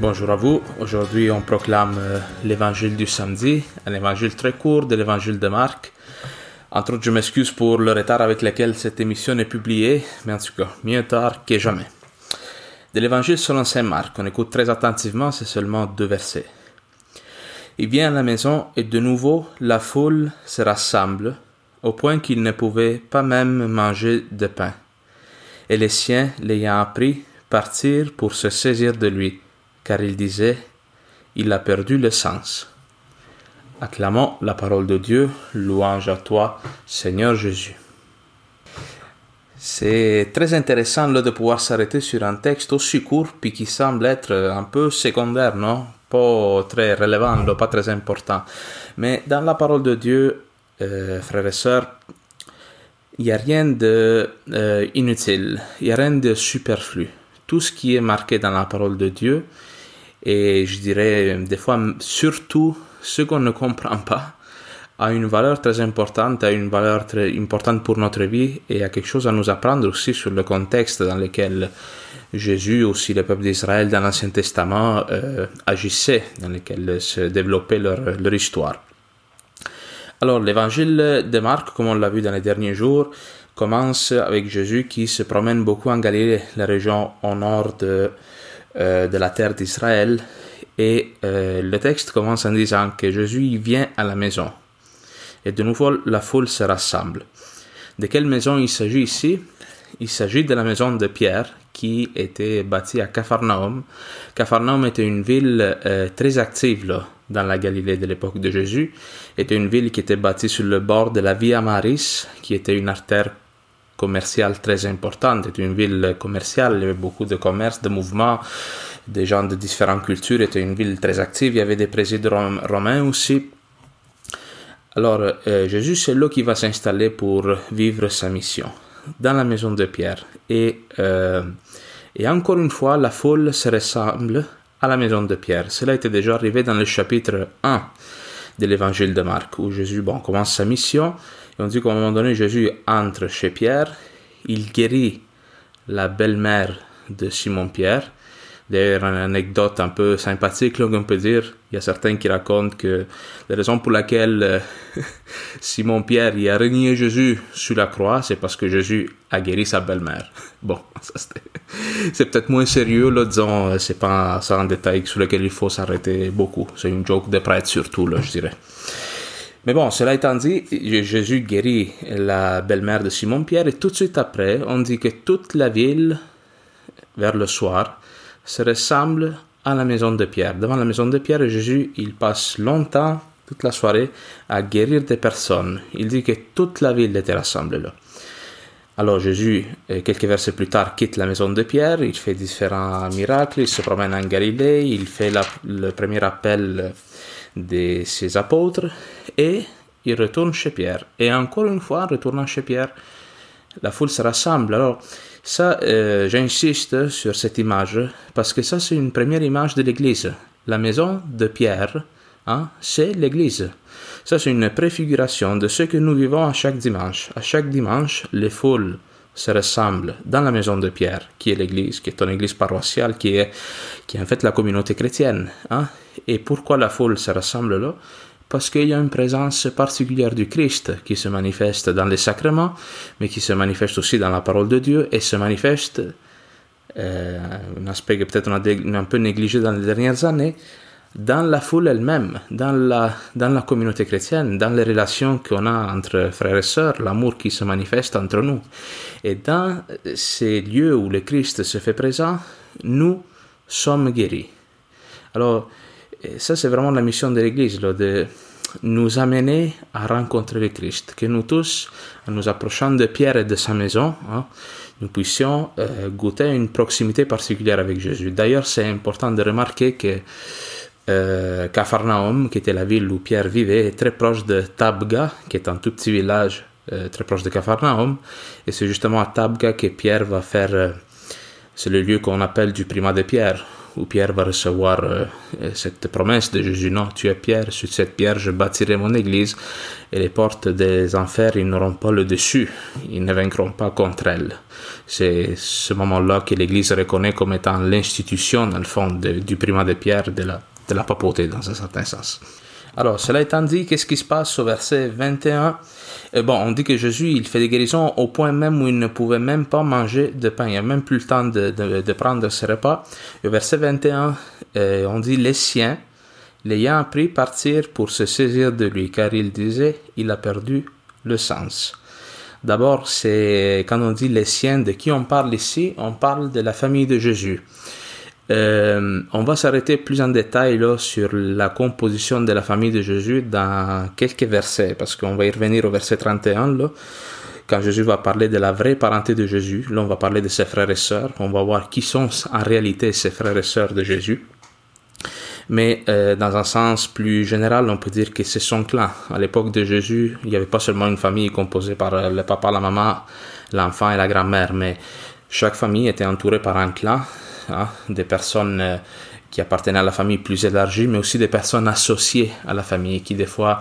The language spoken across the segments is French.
Bonjour à vous. Aujourd'hui, on proclame euh, l'évangile du samedi, un évangile très court de l'évangile de Marc. Entre autres, je m'excuse pour le retard avec lequel cette émission est publiée, mais en tout cas, mieux tard que jamais. De l'évangile selon saint Marc, on écoute très attentivement, c'est seulement deux versets. Il vient à la maison et de nouveau la foule se rassemble, au point qu'il ne pouvait pas même manger de pain. Et les siens, l'ayant appris, partirent pour se saisir de lui car il disait, Il a perdu le sens. Acclamons la parole de Dieu, louange à toi, Seigneur Jésus. C'est très intéressant de pouvoir s'arrêter sur un texte aussi court, puis qui semble être un peu secondaire, non? Pas très relevant, pas très important. Mais dans la parole de Dieu, euh, frères et sœurs, il n'y a rien d'inutile, euh, il n'y a rien de superflu. Tout ce qui est marqué dans la parole de Dieu, et je dirais des fois surtout ce qu'on ne comprend pas a une valeur très importante, a une valeur très importante pour notre vie et a quelque chose à nous apprendre aussi sur le contexte dans lequel Jésus, aussi le peuple d'Israël dans l'Ancien Testament euh, agissaient, dans lequel se développait leur, leur histoire. Alors l'évangile de Marc, comme on l'a vu dans les derniers jours, commence avec Jésus qui se promène beaucoup en Galilée, la région au nord de de la terre d'Israël. Et euh, le texte commence en disant que Jésus vient à la maison. Et de nouveau, la foule se rassemble. De quelle maison il s'agit ici? Il s'agit de la maison de Pierre qui était bâtie à Capharnaüm. Capharnaüm était une ville euh, très active dans la Galilée de l'époque de Jésus. Était une ville qui était bâtie sur le bord de la Via Maris, qui était une artère commerciale très importante. C'était une ville commerciale, il y avait beaucoup de commerce, de mouvements, des gens de différentes cultures. C'était une ville très active. Il y avait des présidents romains aussi. Alors, euh, Jésus, c'est là qui va s'installer pour vivre sa mission, dans la maison de Pierre. Et, euh, et encore une fois, la foule se ressemble à la maison de Pierre. Cela était déjà arrivé dans le chapitre 1 de l'évangile de Marc, où Jésus bon, commence sa mission on dit qu'à un moment donné, Jésus entre chez Pierre, il guérit la belle-mère de Simon-Pierre. D'ailleurs, une anecdote un peu sympathique, on peut dire. Il y a certains qui racontent que la raison pour laquelle euh, Simon-Pierre a renié Jésus sur la croix, c'est parce que Jésus a guéri sa belle-mère. Bon, c'est peut-être moins sérieux, là, disons, euh, c'est pas ça un détail sur lequel il faut s'arrêter beaucoup. C'est une joke de prêtre surtout, là, je dirais. Mais bon, cela étant dit, Jésus guérit la belle-mère de Simon-Pierre et tout de suite après, on dit que toute la ville, vers le soir, se ressemble à la maison de Pierre. Devant la maison de Pierre, Jésus, il passe longtemps, toute la soirée, à guérir des personnes. Il dit que toute la ville était rassemblée là. Alors Jésus, euh, quelques versets plus tard, quitte la maison de Pierre, il fait différents miracles, il se promène en Galilée, il fait le premier appel de ses apôtres et il retourne chez Pierre. Et encore une fois, en retournant chez Pierre, la foule se rassemble. Alors, ça, euh, j'insiste sur cette image parce que ça, c'est une première image de l'Église. La maison de Pierre, hein, c'est l'Église. Ça, c'est une préfiguration de ce que nous vivons à chaque dimanche. À chaque dimanche, les foules se ressemblent dans la maison de Pierre, qui est l'Église, qui est une Église paroissiale, qui est, qui en fait la communauté chrétienne. Hein. Et pourquoi la foule se rassemble là? Parce qu'il y a une présence particulière du Christ qui se manifeste dans les sacrements, mais qui se manifeste aussi dans la parole de Dieu et se manifeste, euh, un aspect que peut-être on a un peu négligé dans les dernières années, dans la foule elle-même, dans la, dans la communauté chrétienne, dans les relations qu'on a entre frères et sœurs, l'amour qui se manifeste entre nous. Et dans ces lieux où le Christ se fait présent, nous sommes guéris. Alors, ça, c'est vraiment la mission de l'Église, de nous amener à rencontrer le Christ. Que nous tous, en nous approchant de Pierre et de sa maison, hein, nous puissions euh, goûter une proximité particulière avec Jésus. D'ailleurs, c'est important de remarquer que euh, Capharnaüm, qui était la ville où Pierre vivait, est très proche de Tabga, qui est un tout petit village euh, très proche de Capharnaüm. Et c'est justement à Tabga que Pierre va faire. c'est le lieu qu'on appelle du primat de Pierre, où Pierre va recevoir euh, cette promesse de Jésus. Non, tu es Pierre, sur cette pierre je bâtirai mon église et les portes des enfers, ils n'auront pas le dessus, ils ne vaincront pas contre elle. C'est ce moment-là que l'église reconnaît comme étant l'institution, dans le fond, du primat de Pierre, de la, de la papauté, dans un certain sens. Alors, cela étant dit, qu'est-ce qui se passe au verset 21 euh, Bon, on dit que Jésus, il fait des guérisons au point même où il ne pouvait même pas manger de pain. Il n'a même plus le temps de, de, prendre ce repas. Au verset 21, euh, on dit les siens, l'ayant appris partir pour se saisir de lui, car il disait, il a perdu le sens. D'abord, c'est quand on dit les siens, de qui on parle ici? On parle de la famille de Jésus. Euh, on va s'arrêter plus en détail là, sur la composition de la famille de Jésus dans quelques versets, parce qu'on va y revenir au verset 31, là, quand Jésus va parler de la vraie parenté de Jésus. Là, on va parler de ses frères et sœurs. On va voir qui sont en réalité ses frères et sœurs de Jésus. Mais euh, dans un sens plus général, on peut dire que c'est son clan. À l'époque de Jésus, il n'y avait pas seulement une famille composée par euh, le papa, la maman, l'enfant et la grand-mère, mais chaque famille était entourée par un clan Hein, des personnes euh, qui appartenaient à la famille plus élargie, mais aussi des personnes associées à la famille qui des fois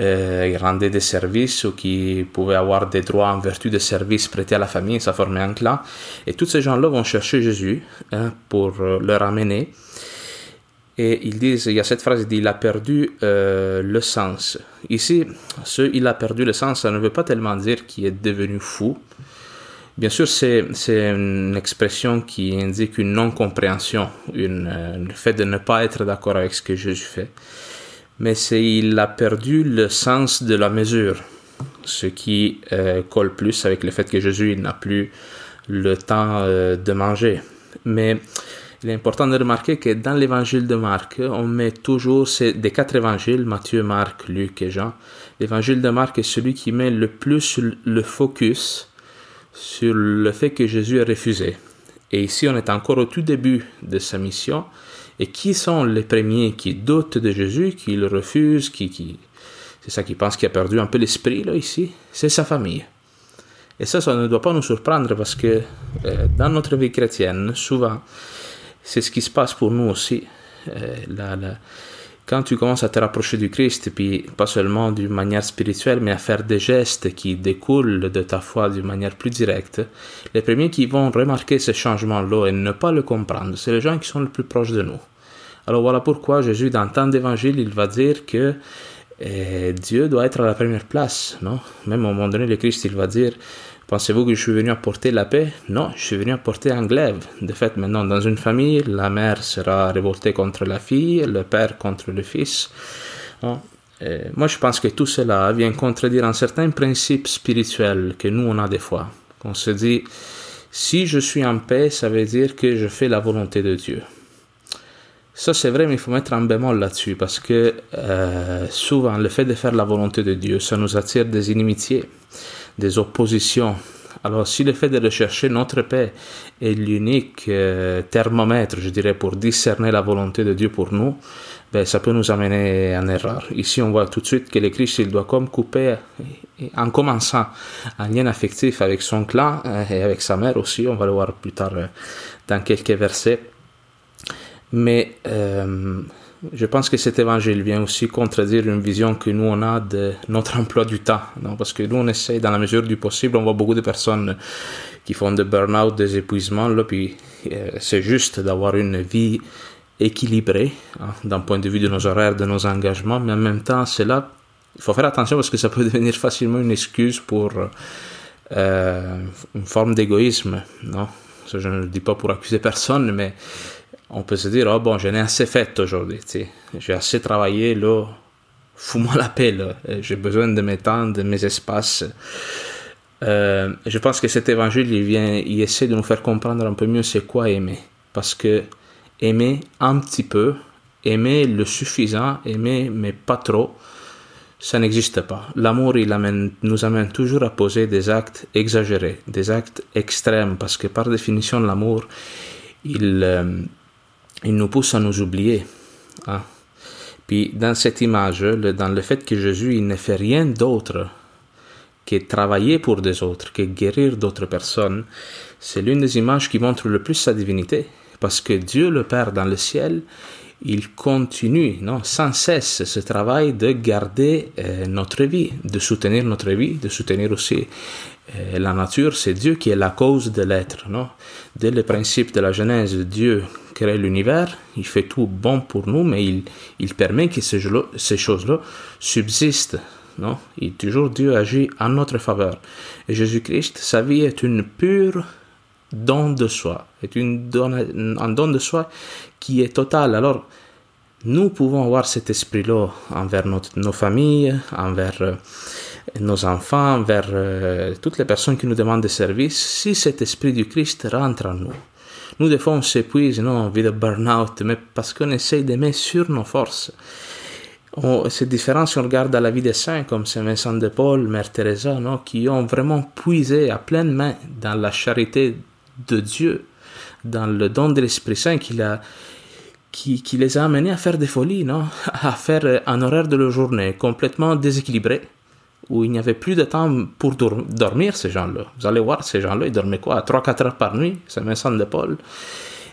euh, rendaient des services ou qui pouvaient avoir des droits en vertu des services prêtés à la famille, ça formait un clan. Et tous ces gens-là vont chercher Jésus hein, pour euh, le ramener. Et ils disent, il y a cette phrase, il dit, il a perdu le sens. Ici, ce il a perdu le sens, ça ne veut pas tellement dire qu'il est devenu fou, Bien sûr, c'est, une expression qui indique une non-compréhension, euh, le fait de ne pas être d'accord avec ce que Jésus fait. Mais il a perdu le sens de la mesure, ce qui euh, colle plus avec le fait que Jésus n'a plus le temps euh, de manger. Mais il est important de remarquer que dans l'évangile de Marc, on met toujours ces, des quatre évangiles, Matthieu, Marc, Luc et Jean. L'évangile de Marc est celui qui met le plus le focus sur le fait que Jésus est refusé. Et ici, on est encore au tout début de sa mission. Et qui sont les premiers qui doutent de Jésus, qui le refusent, qui, qui... c'est ça qui pense qu'il a perdu un peu l'esprit là ici, c'est sa famille. Et ça, ça ne doit pas nous surprendre parce que euh, dans notre vie chrétienne, souvent, c'est ce qui se passe pour nous aussi. Euh, la, quand tu commences à te rapprocher du Christ, puis pas seulement d'une manière spirituelle, mais à faire des gestes qui découlent de ta foi d'une manière plus directe, les premiers qui vont remarquer ce changement-là et ne pas le comprendre, c'est les gens qui sont le plus proches de nous. Alors voilà pourquoi Jésus, dans tant d'évangiles, il va dire que eh, Dieu doit être à la première place, non? Même au moment donné, le Christ, il va dire Pensez-vous que je suis venu apporter la paix? Non, je suis venu apporter un glaive. De fait, maintenant, dans une famille, la mère sera révoltée contre la fille, le père contre le fils. moi, je pense que tout cela vient contredire un certain principe spirituel que nous, on a des fois. On se dit, si je suis en paix, ça veut dire que je fais la volonté de Dieu. Ça, c'est vrai, mais il faut mettre un bémol là-dessus, parce que euh, souvent, le fait de faire la volonté de Dieu, ça nous attire des inimitiés des oppositions. Alors, si le fait de rechercher notre paix est l'unique euh, thermomètre, je dirais, pour discerner la volonté de Dieu pour nous, ben, ça peut nous amener en erreur. Ici, on voit tout de suite que le Christ, il doit comme couper, en commençant un lien affectif avec son clan euh, et avec sa mère aussi, on va le voir plus tard euh, dans quelques versets. Mais je pense que cet évangile vient aussi contredire une vision que nous on a de notre emploi du temps. Non? Parce que nous on essaie dans la mesure du possible, on voit beaucoup de personnes qui font des burn-out, des épuisements, là, puis euh, c'est juste d'avoir une vie équilibrée hein, d'un point de vue de nos horaires, de nos engagements, mais en même temps, c'est là, il faut faire attention parce que ça peut devenir facilement une excuse pour euh, une forme d'égoïsme. Non? Je ne le dis pas pour accuser personne, mais on peut se dire, oh bon, j'en ai assez fait aujourd'hui, j'ai assez travaillé, là, fous-moi la paix, j'ai besoin de mes temps, de mes espaces. Euh, je pense que cet évangile, il vient, il essaie de nous faire comprendre un peu mieux c'est quoi aimer. Parce que aimer un petit peu, aimer le suffisant, aimer mais pas trop, ça n'existe pas. L'amour, il amène, nous amène toujours à poser des actes exagérés, des actes extrêmes, parce que par définition, l'amour, il, euh, il nous pousse à nous oublier. Hein. Puis dans cette image, dans le fait que Jésus il ne fait rien d'autre que travailler pour des autres, que guérir d'autres personnes, c'est l'une des images qui montre le plus sa divinité. Parce que Dieu le Père dans le ciel, il continue non, sans cesse ce travail de garder euh, notre vie, de soutenir notre vie, de soutenir aussi euh, la nature. C'est Dieu qui est la cause de l'être. Non? Dès le principe de la Genèse, Dieu crée l'univers, il fait tout bon pour nous, mais il, il permet que ces, choses-là subsistent. Non? Et toujours Dieu agit en notre faveur. Et Jésus-Christ, sa vie est une pure don de soi, est une un don de soi qui est total. Alors, nous pouvons avoir cet esprit-là envers notre, nos familles, envers euh, nos enfants, envers euh, toutes les personnes qui nous demandent des services, si cet esprit du Christ rentre en nous. Nous, des fois, on s'épuise, non, on vit de burn-out, mais parce qu'on essaye d'aimer sur nos forces. C'est différent si on regarde la vie des saints comme Saint Vincent de Paul, Mère Teresa, non, qui ont vraiment puisé à pleine main dans la charité de Dieu, dans le don de l'Esprit Saint qui, a, qui, les a amenés à faire des folies, non, à faire un horaire de la journée complètement déséquilibré, où il n'y avait plus de temps pour dormir, ces gens-là. Vous allez voir, ces gens-là, ils dormaient quoi? 3-4 heures par nuit, Saint Vincent de Paul.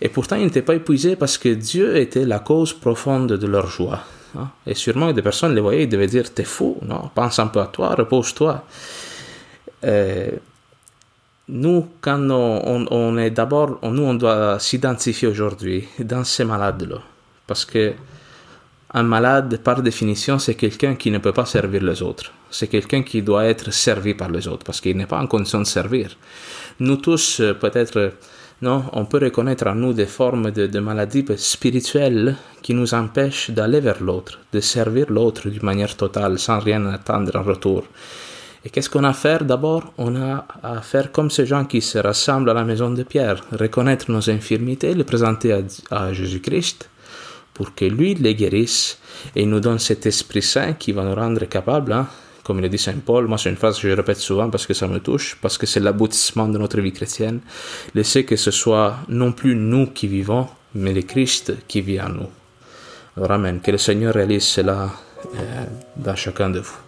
Et pourtant, ils n'étaient pas épuisés parce que Dieu était la cause profonde de leur joie. Hein? Et sûrement des personnes les voyaient, ils devaient dire T'es fou, non? Pense un peu à toi, repose-toi. Euh, nous, quand on, on est d'abord, nous, on doit s'identifier aujourd'hui dans ces malades-là. Parce que un malade, par définition, c'est quelqu'un qui ne peut pas servir les autres. C'est quelqu'un qui doit être servi par les autres parce qu'il n'est pas en condition de servir. Nous tous, euh, peut-être, non, on peut reconnaître en nous des formes de, de maladies spirituelles qui nous empêchent d'aller vers l'autre, de servir l'autre d'une manière totale, sans rien attendre en retour. Et qu'est-ce qu'on a à faire d'abord? On a à faire comme ces gens qui se rassemblent à la maison de Pierre, reconnaître nos infirmités, les présenter à, Jésus-Christ pour que lui les guérisse et nous donne cet Esprit Saint qui va nous rendre capables, hein, comme il dit Saint Paul, moi c'est une phrase que je répète souvent parce que ça me touche, parce que c'est l'aboutissement de notre vie chrétienne, laisser que ce soit non plus nous qui vivons, mais le Christ qui vit en nous. Alors Amen, que le Seigneur réalise cela euh, dans chacun de vous.